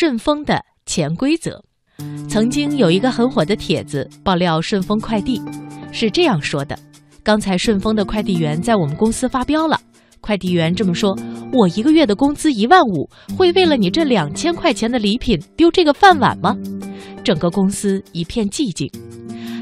顺丰的潜规则。曾经有一个很火的帖子爆料顺丰快递，是这样说的：刚才顺丰的快递员在我们公司发飙了。快递员这么说：“我一个月的工资一万五，会为了你这两千块钱的礼品丢这个饭碗吗？”整个公司一片寂静，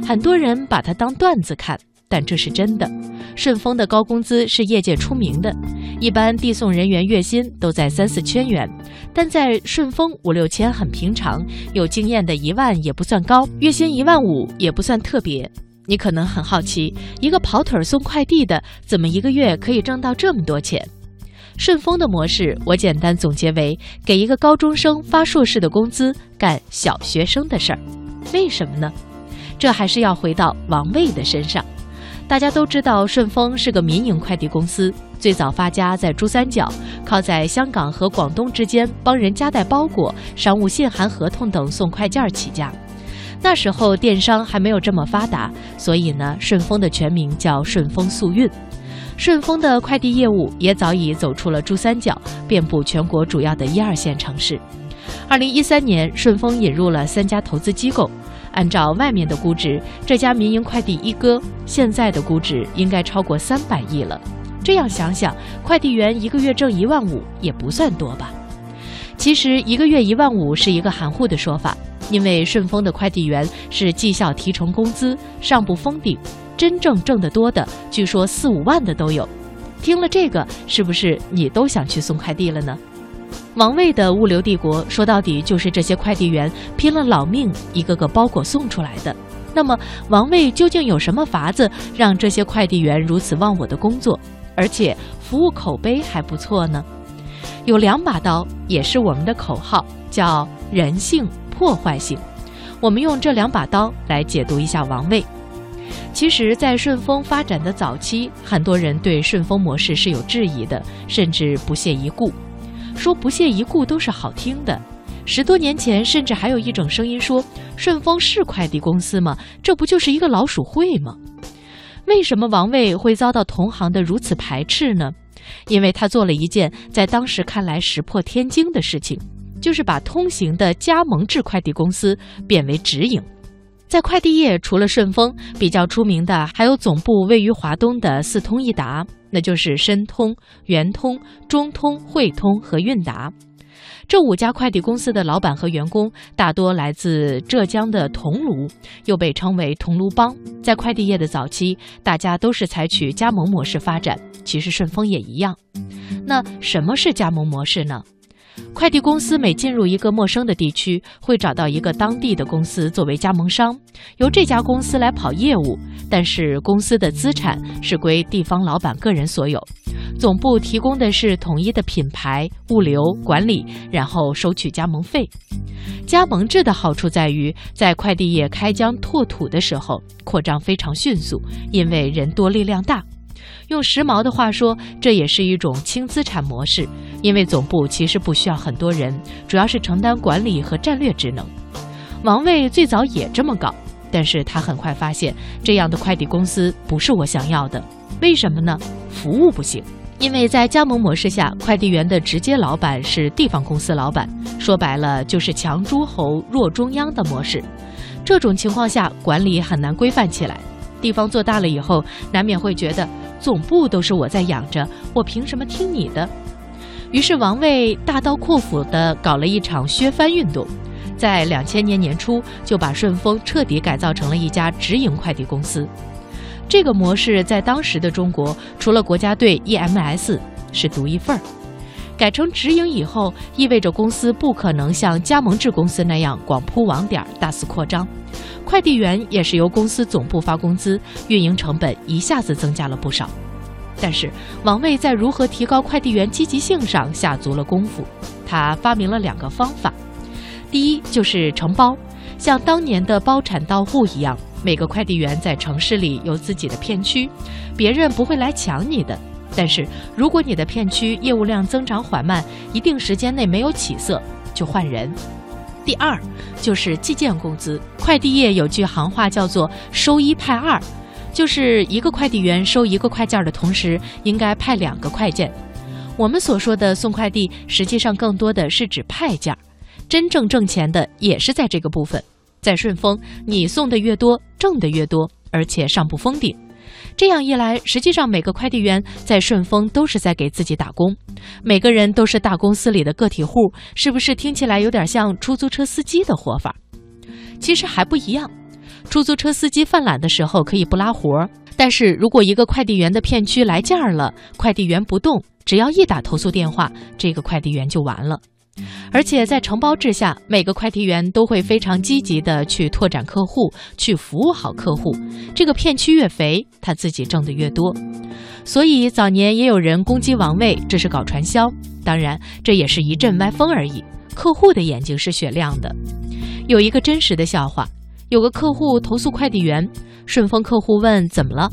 很多人把它当段子看，但这是真的。顺丰的高工资是业界出名的，一般递送人员月薪都在三四千元，但在顺丰五六千很平常，有经验的一万也不算高，月薪一万五也不算特别。你可能很好奇，一个跑腿送快递的，怎么一个月可以挣到这么多钱？顺丰的模式，我简单总结为：给一个高中生发硕士的工资，干小学生的事儿。为什么呢？这还是要回到王卫的身上。大家都知道，顺丰是个民营快递公司，最早发家在珠三角，靠在香港和广东之间帮人夹带包裹、商务信函、合同等送快件起家。那时候电商还没有这么发达，所以呢，顺丰的全名叫顺丰速运。顺丰的快递业务也早已走出了珠三角，遍布全国主要的一二线城市。二零一三年，顺丰引入了三家投资机构，按照外面的估值，这家民营快递一哥现在的估值应该超过三百亿了。这样想想，快递员一个月挣一万五也不算多吧？其实一个月一万五是一个含糊的说法。因为顺丰的快递员是绩效提成工资，上不封顶，真正挣得多的，据说四五万的都有。听了这个，是不是你都想去送快递了呢？王卫的物流帝国说到底就是这些快递员拼了老命，一个个包裹送出来的。那么，王卫究竟有什么法子让这些快递员如此忘我的工作，而且服务口碑还不错呢？有两把刀，也是我们的口号，叫人性。破坏性，我们用这两把刀来解读一下王卫。其实，在顺丰发展的早期，很多人对顺丰模式是有质疑的，甚至不屑一顾。说不屑一顾都是好听的。十多年前，甚至还有一种声音说：“顺丰是快递公司吗？这不就是一个老鼠会吗？”为什么王卫会遭到同行的如此排斥呢？因为他做了一件在当时看来石破天惊的事情。就是把通行的加盟制快递公司变为直营，在快递业除了顺丰，比较出名的还有总部位于华东的四通一达，那就是申通、圆通、中通、汇通和韵达。这五家快递公司的老板和员工大多来自浙江的桐庐，又被称为桐庐帮。在快递业的早期，大家都是采取加盟模式发展，其实顺丰也一样。那什么是加盟模式呢？快递公司每进入一个陌生的地区，会找到一个当地的公司作为加盟商，由这家公司来跑业务。但是公司的资产是归地方老板个人所有，总部提供的是统一的品牌、物流管理，然后收取加盟费。加盟制的好处在于，在快递业开疆拓土的时候，扩张非常迅速，因为人多力量大。用时髦的话说，这也是一种轻资产模式，因为总部其实不需要很多人，主要是承担管理和战略职能。王卫最早也这么搞，但是他很快发现这样的快递公司不是我想要的。为什么呢？服务不行，因为在加盟模式下，快递员的直接老板是地方公司老板，说白了就是强诸侯弱中央的模式。这种情况下，管理很难规范起来。地方做大了以后，难免会觉得。总部都是我在养着，我凭什么听你的？于是王卫大刀阔斧地搞了一场削藩运动，在两千年年初就把顺丰彻底改造成了一家直营快递公司。这个模式在当时的中国，除了国家队 EMS 是独一份儿。改成直营以后，意味着公司不可能像加盟制公司那样广铺网点、大肆扩张。快递员也是由公司总部发工资，运营成本一下子增加了不少。但是王卫在如何提高快递员积极性上下足了功夫。他发明了两个方法：第一就是承包，像当年的包产到户一样，每个快递员在城市里有自己的片区，别人不会来抢你的。但是如果你的片区业务量增长缓慢，一定时间内没有起色，就换人。第二就是计件工资，快递业有句行话叫做“收一派二”，就是一个快递员收一个快件的同时，应该派两个快件。我们所说的送快递，实际上更多的是指派件。真正挣钱的也是在这个部分。在顺丰，你送的越多，挣的越多，而且上不封顶。这样一来，实际上每个快递员在顺丰都是在给自己打工，每个人都是大公司里的个体户，是不是听起来有点像出租车司机的活法？其实还不一样。出租车司机犯懒的时候可以不拉活，但是如果一个快递员的片区来件儿了，快递员不动，只要一打投诉电话，这个快递员就完了。而且在承包制下，每个快递员都会非常积极的去拓展客户，去服务好客户。这个片区越肥，他自己挣得越多。所以早年也有人攻击王卫，这是搞传销。当然，这也是一阵歪风而已。客户的眼睛是雪亮的。有一个真实的笑话：有个客户投诉快递员，顺丰客户问怎么了，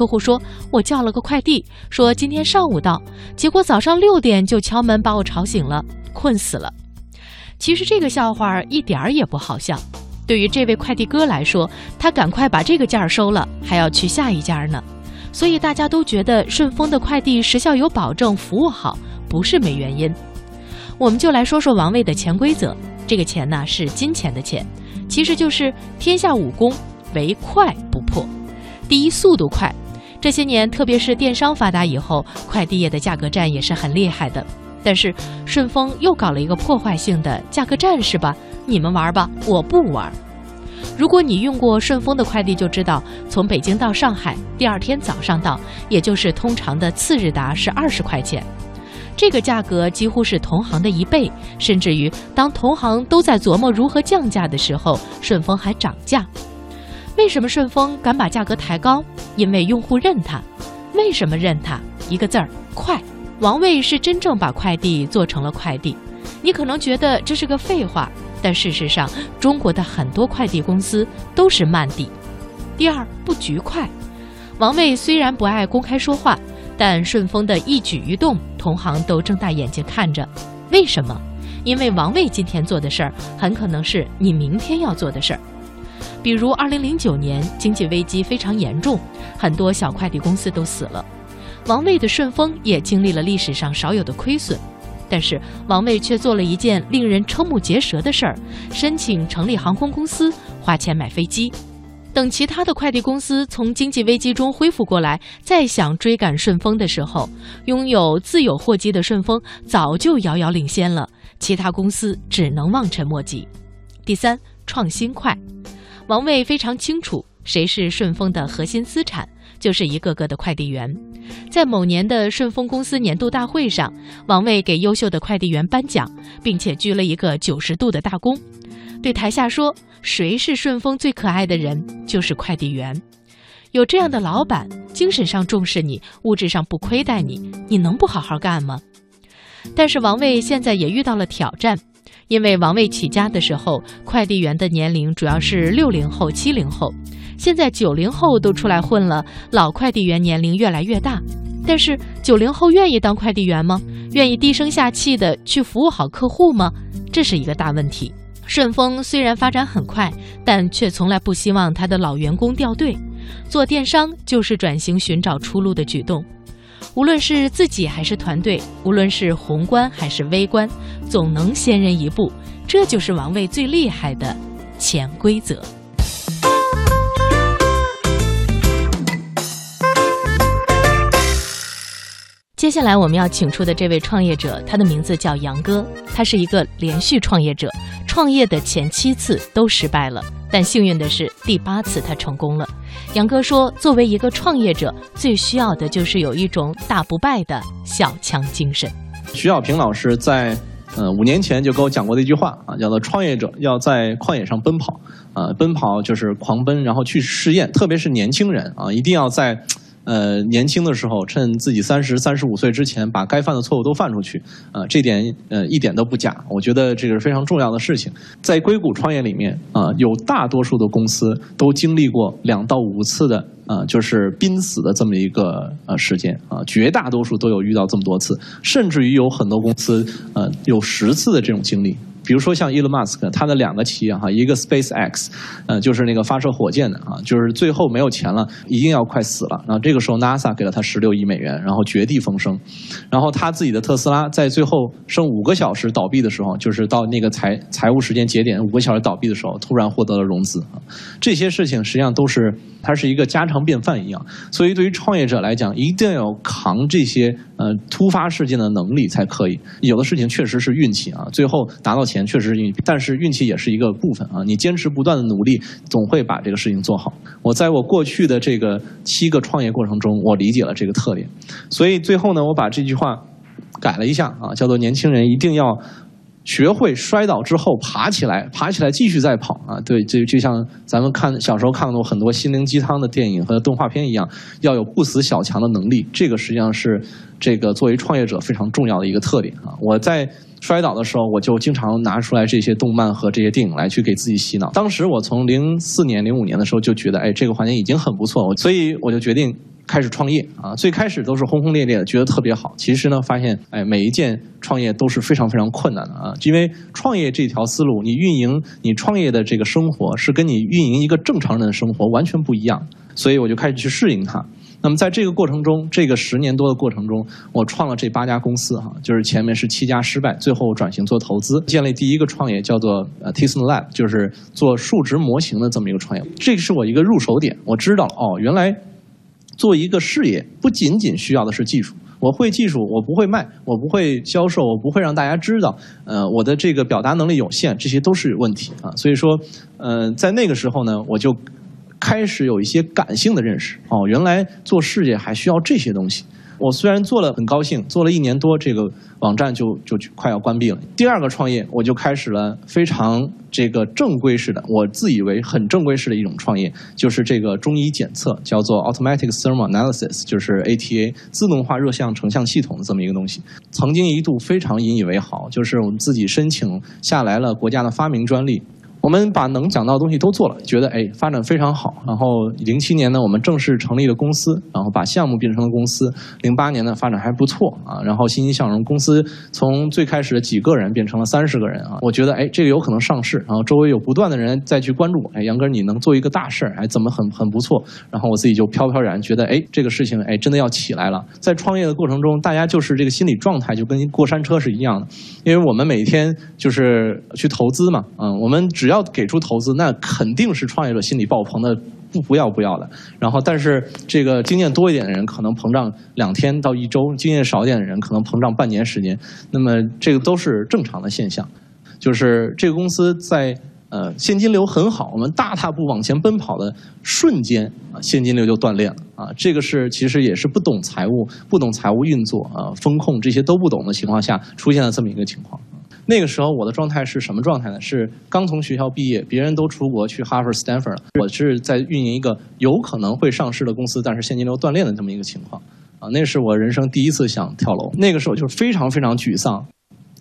客户说：“我叫了个快递，说今天上午到，结果早上六点就敲门把我吵醒了。”困死了。其实这个笑话一点儿也不好笑。对于这位快递哥来说，他赶快把这个件儿收了，还要去下一家呢。所以大家都觉得顺丰的快递时效有保证，服务好，不是没原因。我们就来说说王卫的潜规则。这个钱呢是金钱的钱，其实就是天下武功，唯快不破。第一，速度快。这些年，特别是电商发达以后，快递业的价格战也是很厉害的。但是顺丰又搞了一个破坏性的价格战，是吧？你们玩吧，我不玩。如果你用过顺丰的快递，就知道从北京到上海，第二天早上到，也就是通常的次日达是二十块钱，这个价格几乎是同行的一倍，甚至于当同行都在琢磨如何降价的时候，顺丰还涨价。为什么顺丰敢把价格抬高？因为用户认它。为什么认它？一个字儿：快。王卫是真正把快递做成了快递，你可能觉得这是个废话，但事实上，中国的很多快递公司都是慢递。第二，不局快。王卫虽然不爱公开说话，但顺丰的一举一动，同行都睁大眼睛看着。为什么？因为王卫今天做的事儿，很可能是你明天要做的事儿。比如，二零零九年经济危机非常严重，很多小快递公司都死了。王卫的顺丰也经历了历史上少有的亏损，但是王卫却做了一件令人瞠目结舌的事儿：申请成立航空公司，花钱买飞机。等其他的快递公司从经济危机中恢复过来，再想追赶顺丰的时候，拥有自有货机的顺丰早就遥遥领先了，其他公司只能望尘莫及。第三，创新快。王卫非常清楚谁是顺丰的核心资产。就是一个个的快递员，在某年的顺丰公司年度大会上，王卫给优秀的快递员颁奖，并且鞠了一个九十度的大躬，对台下说：“谁是顺丰最可爱的人？就是快递员。有这样的老板，精神上重视你，物质上不亏待你，你能不好好干吗？”但是王卫现在也遇到了挑战，因为王卫起家的时候，快递员的年龄主要是六零后、七零后。现在九零后都出来混了，老快递员年龄越来越大，但是九零后愿意当快递员吗？愿意低声下气的去服务好客户吗？这是一个大问题。顺丰虽然发展很快，但却从来不希望他的老员工掉队。做电商就是转型寻找出路的举动，无论是自己还是团队，无论是宏观还是微观，总能先人一步。这就是王卫最厉害的潜规则。接下来我们要请出的这位创业者，他的名字叫杨哥，他是一个连续创业者，创业的前七次都失败了，但幸运的是第八次他成功了。杨哥说，作为一个创业者，最需要的就是有一种大不败的小强精神。徐小平老师在呃五年前就给我讲过的一句话啊，叫做创业者要在旷野上奔跑，啊，奔跑就是狂奔，然后去试验，特别是年轻人啊，一定要在。呃，年轻的时候，趁自己三十三十五岁之前，把该犯的错误都犯出去，啊，这点呃一点都不假。我觉得这个是非常重要的事情。在硅谷创业里面，啊，有大多数的公司都经历过两到五次的，啊，就是濒死的这么一个呃时间，啊，绝大多数都有遇到这么多次，甚至于有很多公司，呃，有十次的这种经历。比如说像 Elon Musk，他的两个企业哈，一个 SpaceX，呃，就是那个发射火箭的啊，就是最后没有钱了，一定要快死了。然后这个时候 NASA 给了他十六亿美元，然后绝地逢生。然后他自己的特斯拉在最后剩五个小时倒闭的时候，就是到那个财财务时间节点五个小时倒闭的时候，突然获得了融资。这些事情实际上都是它是一个家常便饭一样。所以对于创业者来讲，一定要扛这些呃突发事件的能力才可以。有的事情确实是运气啊，最后拿到钱确实是运，但是运气也是一个部分啊。你坚持不断的努力，总会把这个事情做好。我在我过去的这个七个创业过程中，我理解了这个特点。所以最后呢，我把这句话改了一下啊，叫做年轻人一定要。学会摔倒之后爬起来，爬起来继续再跑啊！对，就就像咱们看小时候看过很多心灵鸡汤的电影和动画片一样，要有不死小强的能力。这个实际上是这个作为创业者非常重要的一个特点啊！我在摔倒的时候，我就经常拿出来这些动漫和这些电影来去给自己洗脑。当时我从零四年、零五年的时候就觉得，哎，这个环境已经很不错，所以我就决定。开始创业啊，最开始都是轰轰烈烈的，觉得特别好。其实呢，发现哎，每一件创业都是非常非常困难的啊。因为创业这条思路，你运营你创业的这个生活是跟你运营一个正常人的生活完全不一样。所以我就开始去适应它。那么在这个过程中，这个十年多的过程中，我创了这八家公司哈，就是前面是七家失败，最后转型做投资，建立第一个创业叫做呃 Tism Lab，就是做数值模型的这么一个创业。这个是我一个入手点，我知道哦，原来。做一个事业，不仅仅需要的是技术。我会技术，我不会卖，我不会销售，我不会让大家知道。呃，我的这个表达能力有限，这些都是问题啊。所以说，呃，在那个时候呢，我就开始有一些感性的认识。哦，原来做事业还需要这些东西。我虽然做了很高兴，做了一年多，这个网站就就快要关闭了。第二个创业，我就开始了非常这个正规式的，我自以为很正规式的一种创业，就是这个中医检测，叫做 Automatic Thermal Analysis，就是 ATA 自动化热像成像系统的这么一个东西。曾经一度非常引以为豪，就是我们自己申请下来了国家的发明专利。我们把能讲到的东西都做了，觉得哎发展非常好。然后零七年呢，我们正式成立了公司，然后把项目变成了公司。零八年呢，发展还不错啊。然后欣欣向荣，公司从最开始的几个人变成了三十个人啊。我觉得哎这个有可能上市。然后周围有不断的人再去关注，哎杨哥你能做一个大事儿，哎怎么很很不错。然后我自己就飘飘然觉得哎这个事情哎真的要起来了。在创业的过程中，大家就是这个心理状态就跟过山车是一样的，因为我们每天就是去投资嘛，嗯我们只要给出投资，那肯定是创业者心里爆棚的，不不要不要的。然后，但是这个经验多一点的人可能膨胀两天到一周，经验少一点的人可能膨胀半年时间。那么这个都是正常的现象。就是这个公司在呃现金流很好，我们大踏步往前奔跑的瞬间啊，现金流就断裂了啊。这个是其实也是不懂财务、不懂财务运作啊、风控这些都不懂的情况下出现了这么一个情况。那个时候我的状态是什么状态呢？是刚从学校毕业，别人都出国去哈佛、斯坦福了，我是在运营一个有可能会上市的公司，但是现金流断裂的这么一个情况。啊，那是我人生第一次想跳楼，那个时候就是非常非常沮丧。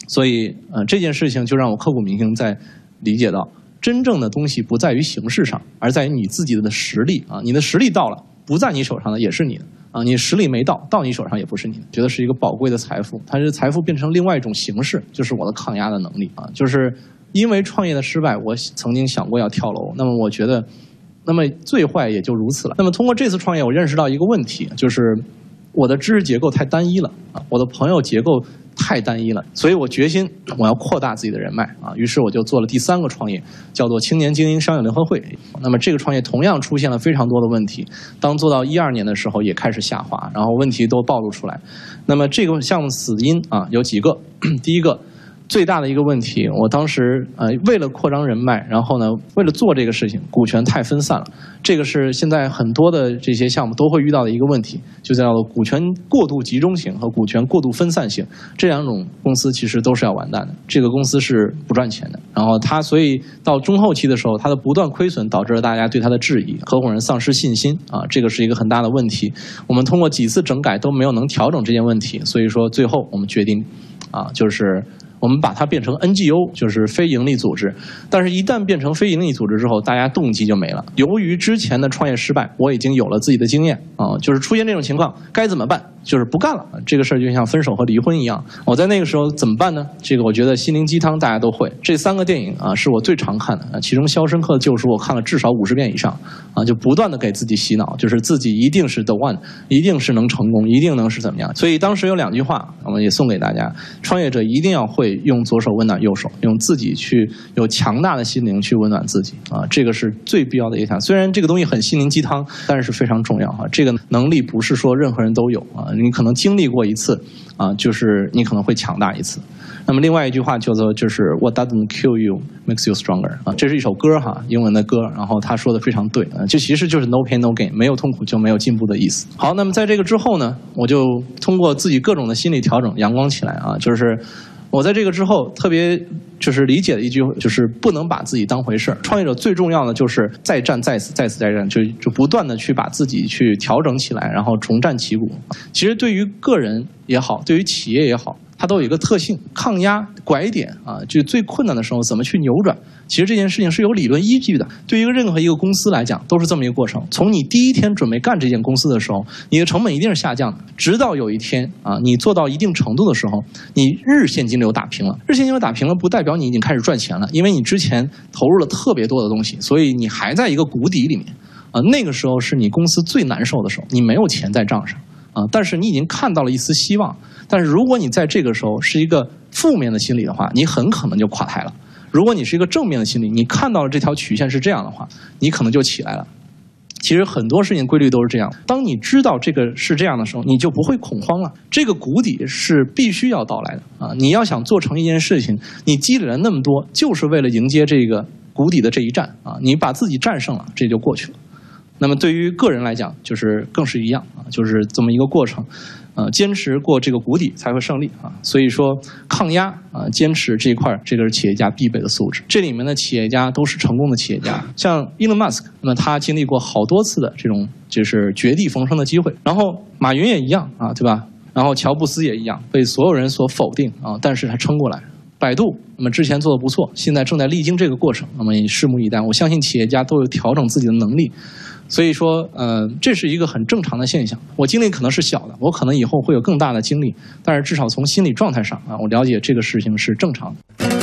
所以，呃，这件事情就让我刻骨铭心，在理解到真正的东西不在于形式上，而在于你自己的实力啊，你的实力到了，不在你手上的也是你的。啊，你实力没到，到你手上也不是你的，觉得是一个宝贵的财富。它是财富变成另外一种形式，就是我的抗压的能力啊。就是因为创业的失败，我曾经想过要跳楼。那么我觉得，那么最坏也就如此了。那么通过这次创业，我认识到一个问题，就是我的知识结构太单一了啊，我的朋友结构。太单一了，所以我决心我要扩大自己的人脉啊，于是我就做了第三个创业，叫做青年精英商业联合会。那么这个创业同样出现了非常多的问题，当做到一二年的时候也开始下滑，然后问题都暴露出来。那么这个项目死因啊有几个，第一个。最大的一个问题，我当时呃为了扩张人脉，然后呢为了做这个事情，股权太分散了，这个是现在很多的这些项目都会遇到的一个问题，就叫做股权过度集中性和股权过度分散性，这两种公司其实都是要完蛋的。这个公司是不赚钱的，然后它所以到中后期的时候，它的不断亏损导致了大家对它的质疑，合伙人丧失信心啊，这个是一个很大的问题。我们通过几次整改都没有能调整这件问题，所以说最后我们决定啊就是。我们把它变成 NGO，就是非盈利组织。但是，一旦变成非盈利组织之后，大家动机就没了。由于之前的创业失败，我已经有了自己的经验啊，就是出现这种情况该怎么办就是不干了。这个事儿就像分手和离婚一样。我在那个时候怎么办呢？这个我觉得心灵鸡汤大家都会。这三个电影啊，是我最常看的。其中《肖申克的救赎》我看了至少五十遍以上啊，就不断的给自己洗脑，就是自己一定是 the one，一定是能成功，一定能是怎么样。所以当时有两句话，我们也送给大家：创业者一定要会用左手温暖右手，用自己去有强大的心灵去温暖自己啊。这个是最必要的一条。虽然这个东西很心灵鸡汤，但是非常重要啊。这个能力不是说任何人都有啊，你可能经历过一次啊，就是你可能会强大一次。那么另外一句话叫做就是 What doesn't kill you makes you stronger 啊，这是一首歌哈，英文的歌，然后他说的非常对啊，就其实就是 No pain no gain，没有痛苦就没有进步的意思。好，那么在这个之后呢，我就通过自己各种的心理调整，阳光起来啊，就是我在这个之后特别就是理解的一句，就是不能把自己当回事儿。创业者最重要的就是再战再死，再死再战，就就不断的去把自己去调整起来，然后重振旗鼓。其实对于个人也好，对于企业也好。它都有一个特性，抗压拐点啊，就最困难的时候怎么去扭转？其实这件事情是有理论依据的。对于任何一个公司来讲，都是这么一个过程。从你第一天准备干这件公司的时候，你的成本一定是下降的，直到有一天啊，你做到一定程度的时候，你日现金流打平了。日现金流打平了，不代表你已经开始赚钱了，因为你之前投入了特别多的东西，所以你还在一个谷底里面啊。那个时候是你公司最难受的时候，你没有钱在账上啊，但是你已经看到了一丝希望。但是如果你在这个时候是一个负面的心理的话，你很可能就垮台了。如果你是一个正面的心理，你看到了这条曲线是这样的话，你可能就起来了。其实很多事情规律都是这样。当你知道这个是这样的时候，你就不会恐慌了。这个谷底是必须要到来的啊！你要想做成一件事情，你积累了那么多，就是为了迎接这个谷底的这一战啊！你把自己战胜了，这就过去了。那么对于个人来讲，就是更是一样啊，就是这么一个过程。呃，坚持过这个谷底才会胜利啊！所以说，抗压啊，坚持这一块这个是企业家必备的素质。这里面的企业家都是成功的企业家，像 Elon Musk，那么他经历过好多次的这种就是绝地逢生的机会。然后马云也一样啊，对吧？然后乔布斯也一样，被所有人所否定啊，但是他撑过来。百度，那么之前做的不错，现在正在历经这个过程，那么也拭目以待。我相信企业家都有调整自己的能力。所以说，呃，这是一个很正常的现象。我经历可能是小的，我可能以后会有更大的经历，但是至少从心理状态上啊，我了解这个事情是正常的。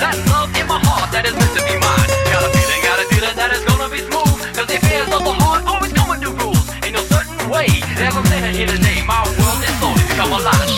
That love in my heart that is meant to be mine. Got a feeling, got a feeling that is gonna be smooth. Cause the affairs of the heart always come with new rules. in no certain way. Never saying here name, my world is slowly become alive.